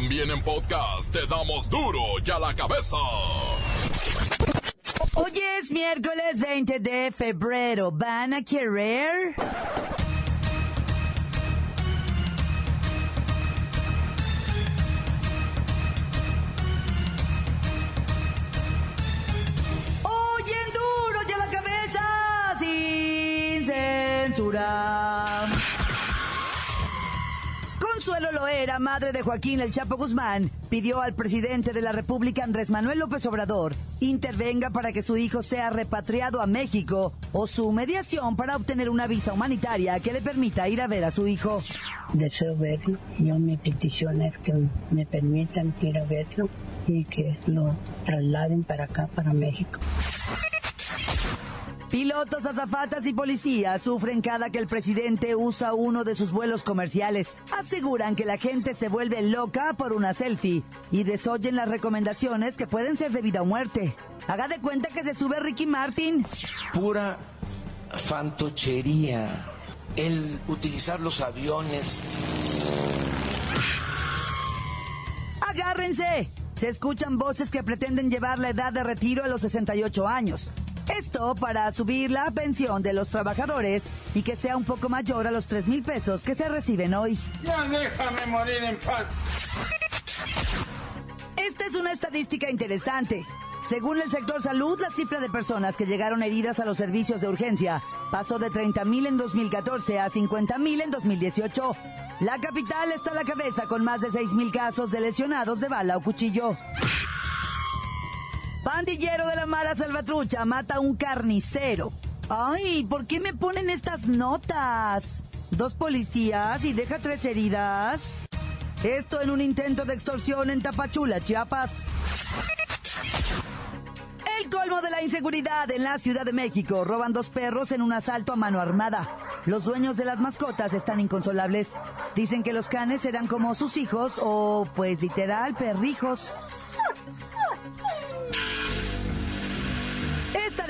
También en podcast te damos duro y a la cabeza. Hoy es miércoles 20 de febrero. ¿Van a querer? Hoy en duro y a la cabeza sin censura. Consuelo Loera, madre de Joaquín El Chapo Guzmán, pidió al presidente de la República, Andrés Manuel López Obrador, intervenga para que su hijo sea repatriado a México o su mediación para obtener una visa humanitaria que le permita ir a ver a su hijo. Deseo verlo. Yo mi petición es que me permitan ir a verlo y que lo trasladen para acá, para México. Pilotos, azafatas y policías sufren cada que el presidente usa uno de sus vuelos comerciales. Aseguran que la gente se vuelve loca por una selfie y desoyen las recomendaciones que pueden ser de vida o muerte. Haga de cuenta que se sube Ricky Martin. Pura fantochería. El utilizar los aviones. ¡Agárrense! Se escuchan voces que pretenden llevar la edad de retiro a los 68 años. Esto para subir la pensión de los trabajadores y que sea un poco mayor a los 3 mil pesos que se reciben hoy. Ya déjame morir en paz. Esta es una estadística interesante. Según el sector salud, la cifra de personas que llegaron heridas a los servicios de urgencia pasó de 30 mil en 2014 a 50 mil en 2018. La capital está a la cabeza con más de 6 mil casos de lesionados de bala o cuchillo. Pandillero de la mala salvatrucha mata a un carnicero. Ay, ¿por qué me ponen estas notas? Dos policías y deja tres heridas. Esto en un intento de extorsión en Tapachula, Chiapas. El colmo de la inseguridad en la Ciudad de México. Roban dos perros en un asalto a mano armada. Los dueños de las mascotas están inconsolables. Dicen que los canes serán como sus hijos o, pues literal, perrijos.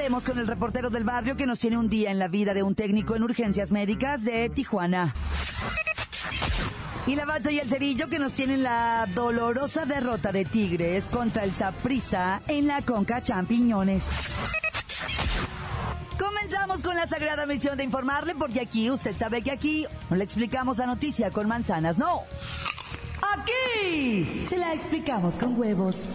Con el reportero del barrio que nos tiene un día en la vida de un técnico en urgencias médicas de Tijuana. Y la bacha y el cerillo que nos tienen la dolorosa derrota de Tigres contra el Saprissa en la Conca Champiñones. Comenzamos con la sagrada misión de informarle porque aquí, usted sabe que aquí no le explicamos la noticia con manzanas, no. Aquí se la explicamos con huevos.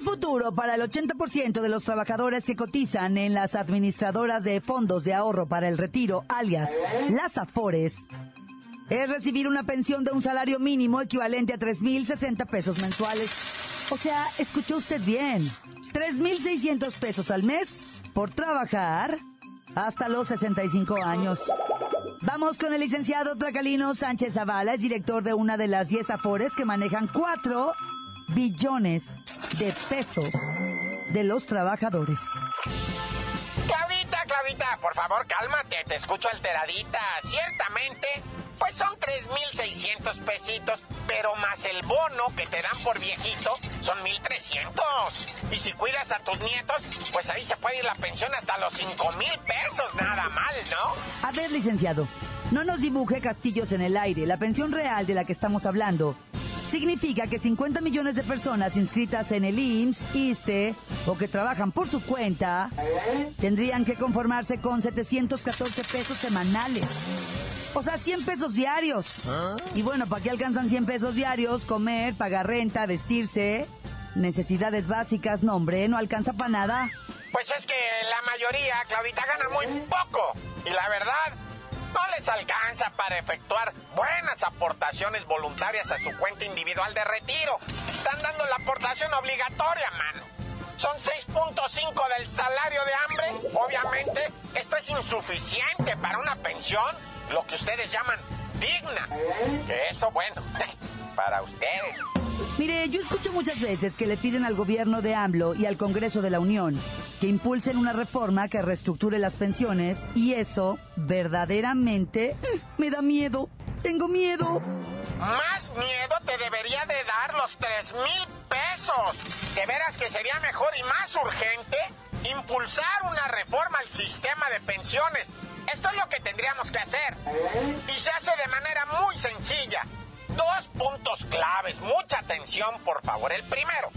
El futuro para el 80% de los trabajadores que cotizan en las administradoras de fondos de ahorro para el retiro, alias las AFORES, es recibir una pensión de un salario mínimo equivalente a 3.060 pesos mensuales. O sea, escuchó usted bien, 3.600 pesos al mes por trabajar hasta los 65 años. Vamos con el licenciado Tracalino Sánchez Zavala, es director de una de las 10 AFORES que manejan 4 billones de pesos de los trabajadores. Claudita, Claudita, por favor, cálmate, te escucho alteradita. Ciertamente, pues son 3.600 pesitos, pero más el bono que te dan por viejito son 1.300. Y si cuidas a tus nietos, pues ahí se puede ir la pensión hasta los 5.000 pesos, nada mal, ¿no? A ver, licenciado, no nos dibuje castillos en el aire. La pensión real de la que estamos hablando significa que 50 millones de personas inscritas en el IMSS, ISTE o que trabajan por su cuenta tendrían que conformarse con 714 pesos semanales. O sea, 100 pesos diarios. Y bueno, ¿para qué alcanzan 100 pesos diarios? Comer, pagar renta, vestirse, necesidades básicas, no hombre, no alcanza para nada. Pues es que la mayoría, Claudita, gana muy poco. Y la verdad, no les alcanza para efectuar buenas aportaciones voluntarias a su cuenta individual de retiro. Están dando la aportación obligatoria, mano. Son 6.5 del salario de hambre. Obviamente, esto es insuficiente para una pensión, lo que ustedes llaman digna. Que eso, bueno, para ustedes. Mire, yo escucho muchas veces que le piden al gobierno de AMLO y al Congreso de la Unión que impulsen una reforma que reestructure las pensiones y eso verdaderamente me da miedo. Tengo miedo. Más miedo te debería de dar los tres mil pesos. De veras que sería mejor y más urgente impulsar una reforma al sistema de pensiones. Esto es lo que tendríamos que hacer. Y se hace de manera muy sencilla. Dos puntos claves, mucha atención por favor. El primero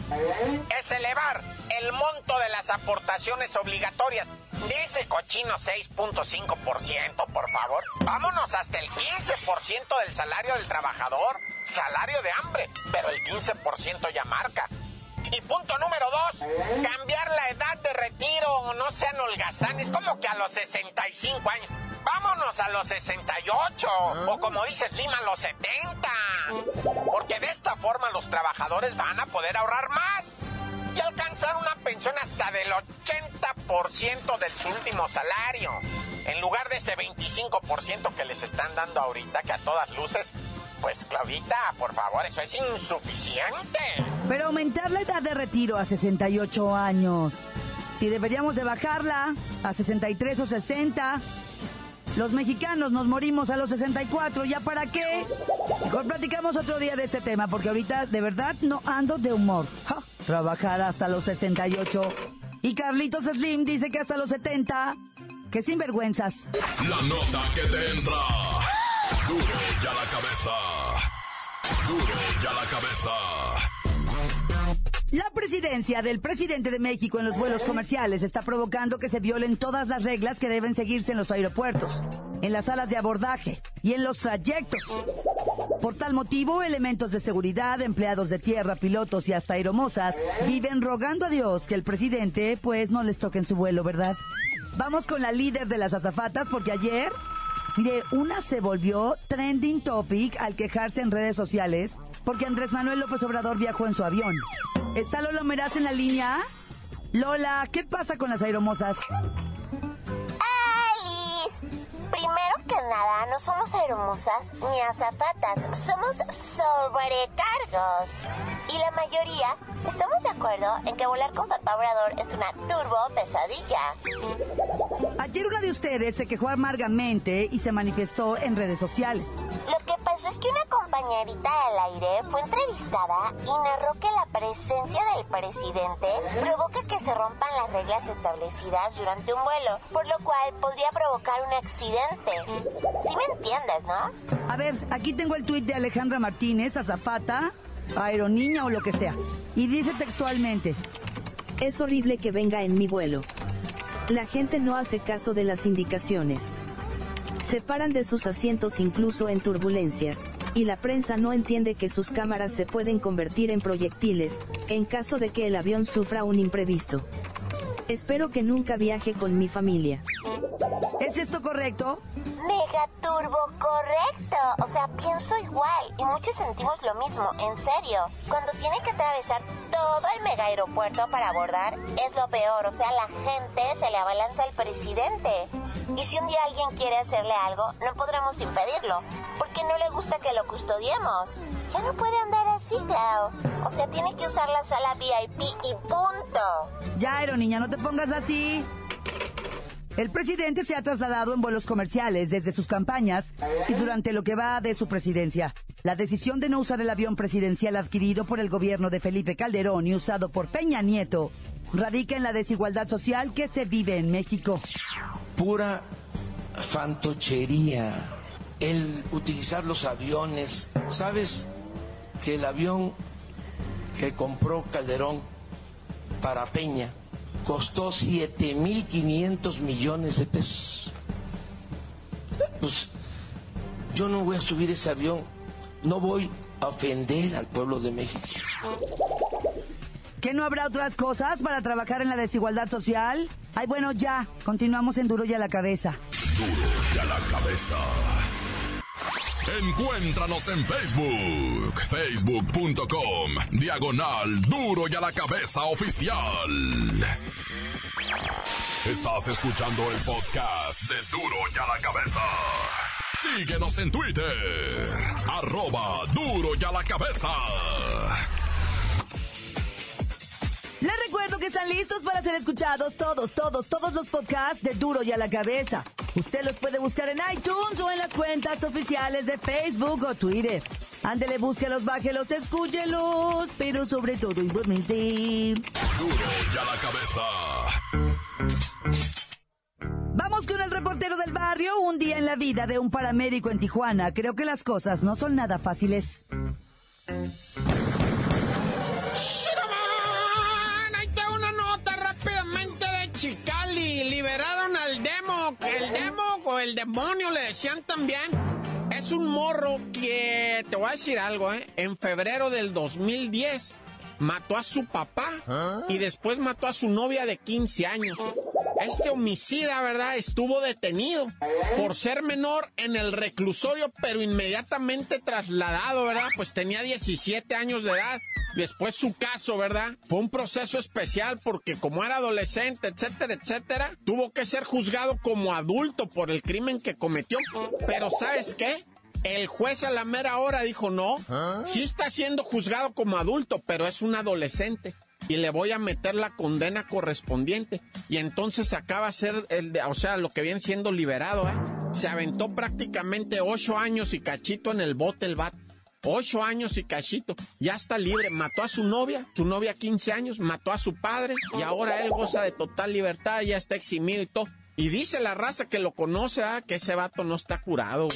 es elevar el monto de las aportaciones obligatorias de ese cochino 6.5%, por favor. Vámonos hasta el 15% del salario del trabajador, salario de hambre, pero el 15% ya marca. Y punto número dos, cambiar la edad de retiro, no sean holgazanes, como que a los 65 años. Vámonos a los 68, o como dices Lima, los 70. Porque de esta forma los trabajadores van a poder ahorrar más y alcanzar una pensión hasta del 80% de su último salario. En lugar de ese 25% que les están dando ahorita, que a todas luces pues Claudita, por favor, eso es insuficiente. Pero aumentar la edad de retiro a 68 años. Si deberíamos de bajarla a 63 o 60. Los mexicanos nos morimos a los 64, ¿ya para qué? Mejor platicamos otro día de este tema, porque ahorita de verdad no ando de humor. Trabajar hasta los 68. Y Carlitos Slim dice que hasta los 70. ¡Qué sinvergüenzas! La nota que te entra. Duro ya la cabeza. Duro ya la cabeza. La presidencia del presidente de México en los vuelos comerciales está provocando que se violen todas las reglas que deben seguirse en los aeropuertos, en las salas de abordaje y en los trayectos. Por tal motivo, elementos de seguridad, empleados de tierra, pilotos y hasta aeromosas viven rogando a Dios que el presidente pues no les toque en su vuelo, ¿verdad? Vamos con la líder de las azafatas porque ayer Mire, una se volvió trending topic al quejarse en redes sociales porque Andrés Manuel López Obrador viajó en su avión. ¿Está Lola Meraz en la línea? Lola, ¿qué pasa con las aeromosas? ¡Alice! Primero que nada, no somos aeromosas ni azafatas, somos sobrecargos. Y la mayoría estamos de acuerdo en que volar con papá Obrador es una turbo pesadilla. Ayer una de ustedes se quejó amargamente y se manifestó en redes sociales. Lo pasó es que una compañerita al aire fue entrevistada y narró que la presencia del presidente provoca que se rompan las reglas establecidas durante un vuelo, por lo cual podría provocar un accidente. ¿Sí me entiendes, no? A ver, aquí tengo el tuit de Alejandra Martínez, azafata, aeroniña o lo que sea. Y dice textualmente, Es horrible que venga en mi vuelo. La gente no hace caso de las indicaciones. Se paran de sus asientos incluso en turbulencias, y la prensa no entiende que sus cámaras se pueden convertir en proyectiles, en caso de que el avión sufra un imprevisto. Espero que nunca viaje con mi familia. ¿es esto correcto? Mega turbo correcto. O sea, pienso igual y muchos sentimos lo mismo, en serio. Cuando tiene que atravesar todo el mega aeropuerto para abordar, es lo peor. O sea, la gente se le abalanza al presidente. Y si un día alguien quiere hacerle algo, no podremos impedirlo, porque no le gusta que lo custodiemos. Ya no puede andar así, Clau. O sea, tiene que usar la sala VIP y punto. Ya, aeroniña, no te pongas así. El presidente se ha trasladado en vuelos comerciales desde sus campañas y durante lo que va de su presidencia. La decisión de no usar el avión presidencial adquirido por el gobierno de Felipe Calderón y usado por Peña Nieto radica en la desigualdad social que se vive en México. Pura fantochería. El utilizar los aviones. ¿Sabes que el avión que compró Calderón para Peña costó 7.500 millones de pesos? Pues yo no voy a subir ese avión. No voy a ofender al pueblo de México. ¿Que no habrá otras cosas para trabajar en la desigualdad social? Ay, bueno, ya. Continuamos en Duro y a la cabeza. Duro ya la cabeza. Encuéntranos en Facebook, facebook.com, diagonal Duro y a la cabeza oficial. Estás escuchando el podcast de Duro y a la cabeza. Síguenos en Twitter, arroba duro y a la cabeza. Les recuerdo que están listos para ser escuchados todos, todos, todos los podcasts de Duro y a la cabeza. Usted los puede buscar en iTunes o en las cuentas oficiales de Facebook o Twitter. Ándele, búsquelos, bájelos, escúchelos, pero sobre todo, igualmente. Duro y a la cabeza. Vamos con el reportero del barrio. Un día en la vida de un paramédico en Tijuana. Creo que las cosas no son nada fáciles. El demonio le decían también. Es un morro que, te voy a decir algo, ¿eh? En febrero del 2010 mató a su papá y después mató a su novia de 15 años. Este homicida, ¿verdad? Estuvo detenido por ser menor en el reclusorio, pero inmediatamente trasladado, ¿verdad? Pues tenía 17 años de edad. Después su caso, ¿verdad? Fue un proceso especial porque como era adolescente, etcétera, etcétera, tuvo que ser juzgado como adulto por el crimen que cometió. Pero ¿sabes qué? El juez a la mera hora dijo, no, sí está siendo juzgado como adulto, pero es un adolescente. Y le voy a meter la condena correspondiente. Y entonces acaba de ser, el de, o sea, lo que viene siendo liberado, ¿eh? Se aventó prácticamente ocho años y cachito en el bote el vato. Ocho años y cachito. Ya está libre. Mató a su novia, su novia 15 años, mató a su padre y ahora él goza de total libertad, ya está eximido y todo. Y dice la raza que lo conoce, ah, que ese vato no está curado.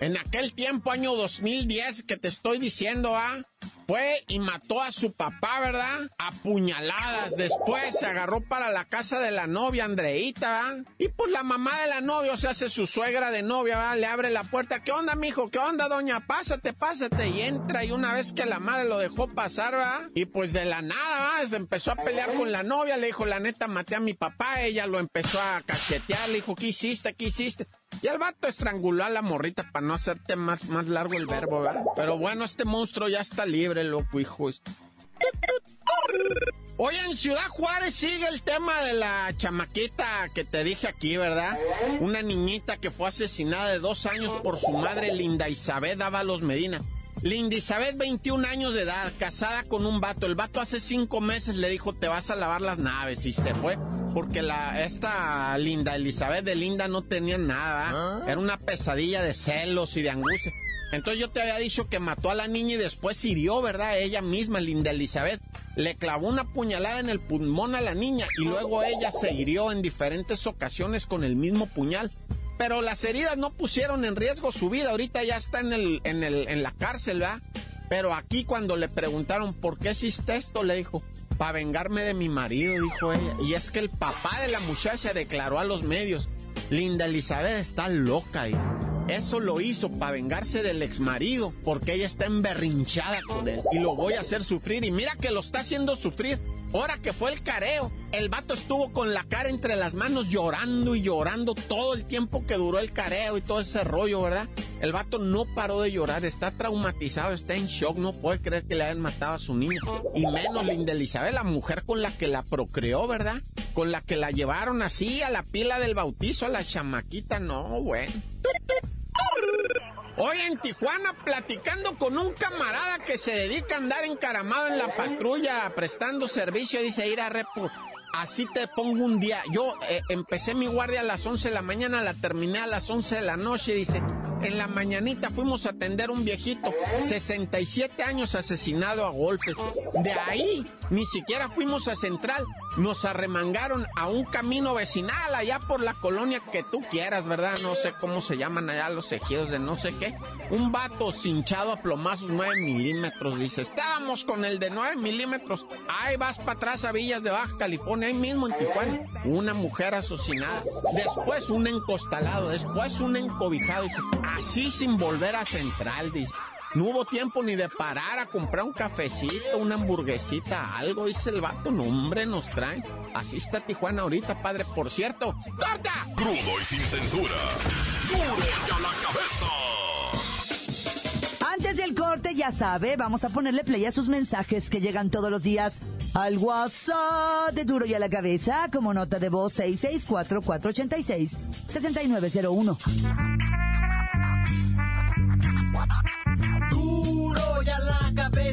En aquel tiempo, año 2010, que te estoy diciendo, ah, fue y mató a su papá, ¿verdad? A puñaladas. Después se agarró para la casa de la novia, Andreita, ¿verdad? Y pues la mamá de la novia, o sea, hace su suegra de novia, ¿verdad? Le abre la puerta. ¿Qué onda, mijo? ¿Qué onda, doña? Pásate, pásate. Y entra. Y una vez que la madre lo dejó pasar, ¿verdad? Y pues de la nada, ¿verdad? Se empezó a pelear con la novia. Le dijo, la neta, maté a mi papá. Ella lo empezó a cachetear. Le dijo, ¿qué hiciste? ¿Qué hiciste? Y el vato estranguló a la morrita para no hacerte más, más largo el verbo, ¿verdad? Pero bueno, este monstruo ya está libre, loco, hijo. Oye, en Ciudad Juárez sigue el tema de la chamaquita que te dije aquí, ¿verdad? Una niñita que fue asesinada de dos años por su madre Linda Isabel Dávalos Medina. Linda Isabel, 21 años de edad, casada con un vato. El vato hace cinco meses le dijo, te vas a lavar las naves. Y se fue, porque la, esta Linda Elizabeth de Linda no tenía nada. ¿verdad? Era una pesadilla de celos y de angustia. Entonces yo te había dicho que mató a la niña y después hirió, ¿verdad? Ella misma, Linda Elizabeth. Le clavó una puñalada en el pulmón a la niña y luego ella se hirió en diferentes ocasiones con el mismo puñal. Pero las heridas no pusieron en riesgo su vida. Ahorita ya está en, el, en, el, en la cárcel, ¿verdad? Pero aquí cuando le preguntaron por qué hiciste esto, le dijo, para vengarme de mi marido, dijo ella. Y es que el papá de la muchacha declaró a los medios, Linda Elizabeth está loca. Eso lo hizo para vengarse del ex marido, porque ella está emberrinchada con él. Y lo voy a hacer sufrir. Y mira que lo está haciendo sufrir. Ahora que fue el careo, el vato estuvo con la cara entre las manos llorando y llorando todo el tiempo que duró el careo y todo ese rollo, ¿verdad? El vato no paró de llorar, está traumatizado, está en shock, no puede creer que le hayan matado a su niño. Y menos Linda Elizabeth, la mujer con la que la procreó, ¿verdad? Con la que la llevaron así a la pila del bautizo, a la chamaquita, no, bueno. Hoy en Tijuana platicando con un camarada que se dedica a andar encaramado en la patrulla prestando servicio, dice ir a repo. Así te pongo un día. Yo eh, empecé mi guardia a las 11 de la mañana, la terminé a las 11 de la noche. Dice, en la mañanita fuimos a atender un viejito, 67 años asesinado a golpes. De ahí ni siquiera fuimos a Central. Nos arremangaron a un camino vecinal allá por la colonia que tú quieras, ¿verdad? No sé cómo se llaman allá los ejidos de no sé qué. Un vato cinchado a plomazos 9 milímetros. Dice, estábamos con el de 9 milímetros. Ahí vas para atrás a Villas de Baja California, ahí mismo en Tijuana. Una mujer asesinada. Después un encostalado. Después un encobijado. Dice, así sin volver a Central, dice. No hubo tiempo ni de parar a comprar un cafecito, una hamburguesita, algo, dice el vato. No, hombre, nos traen. Así está Tijuana ahorita, padre. Por cierto, ¡corta! Crudo y sin censura. Duro y a la cabeza. Antes del corte, ya sabe, vamos a ponerle play a sus mensajes que llegan todos los días al WhatsApp de Duro y a la Cabeza como nota de voz 664-486-6901.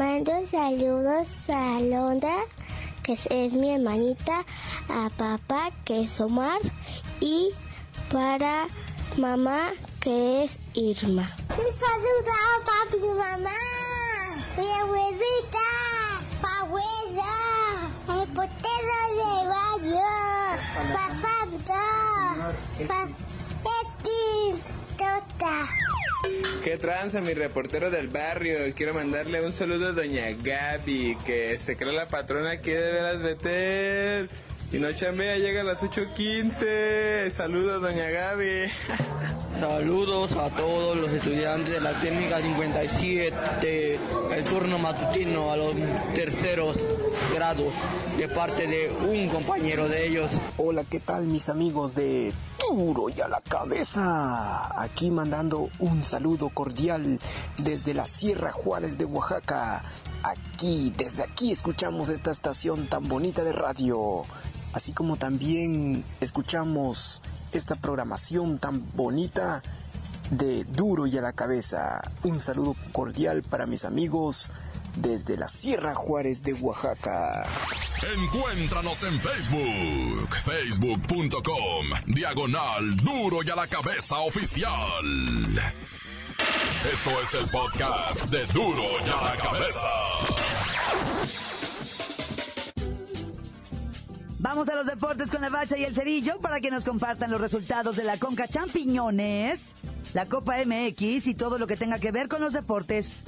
Mando saludos a Londra, que es, mi hermanita, a papá, que es Omar, y para mamá, que es Irma. Saludos a papi y mamá, mi abuelita, abuela, el portero de baño, papá, Eti, Tota. ¿Qué tranza, mi reportero del barrio? Quiero mandarle un saludo a doña Gaby, que se cree la patrona aquí de veras meter. Si no chambea, llega a las 8.15. Saludos, doña Gaby. Saludos a todos los estudiantes de la técnica 57, el turno matutino a los terceros grados, de parte de un compañero de ellos. Hola, ¿qué tal mis amigos de Duro y a la cabeza? Aquí mandando un saludo cordial desde la Sierra Juárez de Oaxaca. Aquí, desde aquí escuchamos esta estación tan bonita de radio así como también escuchamos esta programación tan bonita de Duro y a la cabeza. Un saludo cordial para mis amigos desde la Sierra Juárez de Oaxaca. Encuéntranos en Facebook, facebook.com, diagonal Duro y a la cabeza oficial. Esto es el podcast de Duro y a la cabeza. Vamos a los deportes con la bacha y el cerillo para que nos compartan los resultados de la Conca Champiñones, la Copa MX y todo lo que tenga que ver con los deportes.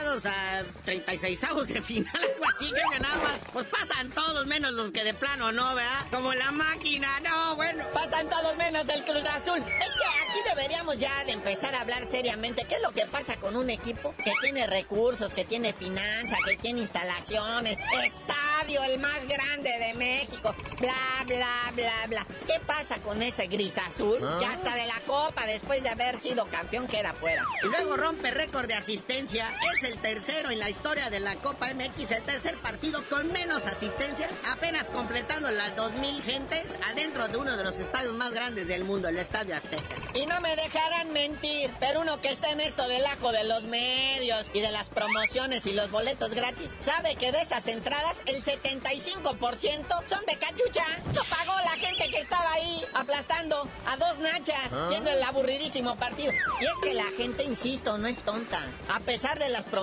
Calificados a 36 avos de final, algo así, que nada más, pues pasan todos menos los que de plano no, ¿verdad? Como la máquina, no, bueno. Pasan todos menos el Cruz Azul. Es que aquí deberíamos ya de empezar a hablar seriamente. ¿Qué es lo que pasa con un equipo que tiene recursos, que tiene finanzas, que tiene instalaciones, estadio, el más grande de México, bla, bla, bla, bla? ¿Qué pasa con ese gris azul? Ya ¿Ah? hasta de la copa, después de haber sido campeón, queda fuera. Y luego rompe récord de asistencia es el tercero en la historia de la Copa MX, el tercer partido con menos asistencia, apenas completando las 2.000 gentes adentro de uno de los estadios más grandes del mundo, el Estadio Azteca. Y no me dejarán mentir, pero uno que está en esto del ajo de los medios y de las promociones y los boletos gratis, sabe que de esas entradas el 75% son de cachucha. Lo pagó la gente que estaba ahí aplastando a dos nachas ¿Ah? viendo el aburridísimo partido. Y es que la gente, insisto, no es tonta. A pesar de las promociones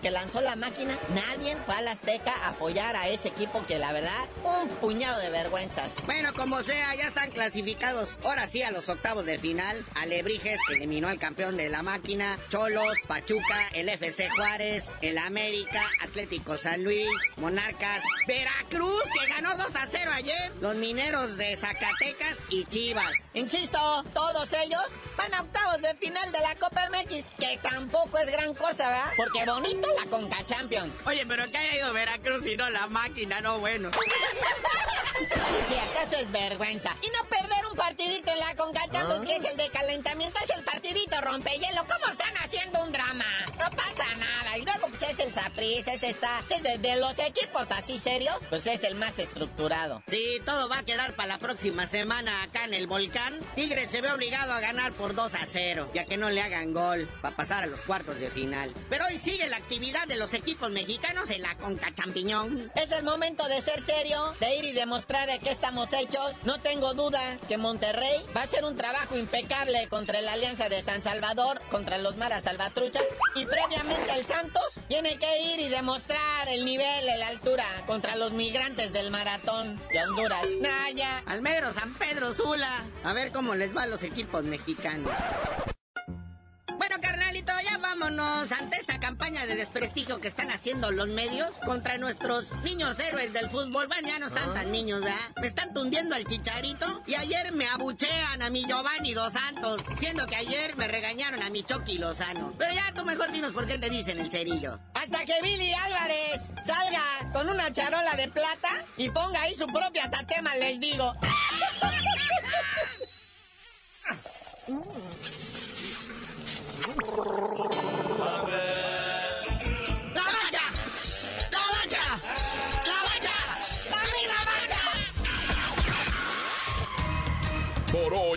que lanzó la máquina, nadie fue a la Azteca a apoyar a ese equipo que la verdad, un puñado de vergüenzas. Bueno, como sea, ya están clasificados ahora sí a los octavos de final. Alebrijes que eliminó al campeón de la máquina, Cholos, Pachuca, el FC Juárez, el América, Atlético San Luis, Monarcas, Veracruz que ganó 2 a 0 ayer, los mineros de Zacatecas y Chivas. Insisto, todos ellos van a octavos de final de la Copa MX, que tampoco es gran cosa, ¿verdad? Porque bonito la Conca Champions. Oye, pero que haya ido Veracruz y no la máquina, no bueno. si acaso es vergüenza. Y no perder un partidito en la Conca Champions, que es el de calentamiento, es el partidito rompehielo. ¿Cómo están haciendo un drama? No pasa es el Zapris, es esta. Es de, los equipos así serios, pues es el más estructurado. Sí, todo va a quedar para la próxima semana acá en el volcán. Tigre se ve obligado a ganar por 2 a 0, ya que no le hagan gol para pasar a los cuartos de final. Pero hoy sigue la actividad de los equipos mexicanos en la Conca Champiñón. Es el momento de ser serio, de ir y demostrar de qué estamos hechos. No tengo duda que Monterrey va a hacer un trabajo impecable contra la Alianza de San Salvador, contra los Maras Salvatruchas. Y previamente el Santos tiene que ir y demostrar el nivel, la altura contra los migrantes del maratón de Honduras. Naya. Almero, San Pedro Sula. A ver cómo les va a los equipos mexicanos Ante esta campaña de desprestigio que están haciendo los medios contra nuestros niños héroes del fútbol. Bueno, ya no están tan niños, ¿verdad? Me están tundiendo al chicharito y ayer me abuchean a mi Giovanni Dos Santos, siendo que ayer me regañaron a mi Chucky Lozano. Pero ya tú mejor dinos por qué te dicen el cerillo. Hasta que Billy Álvarez salga con una charola de plata y ponga ahí su propia tatema, les digo. ¡La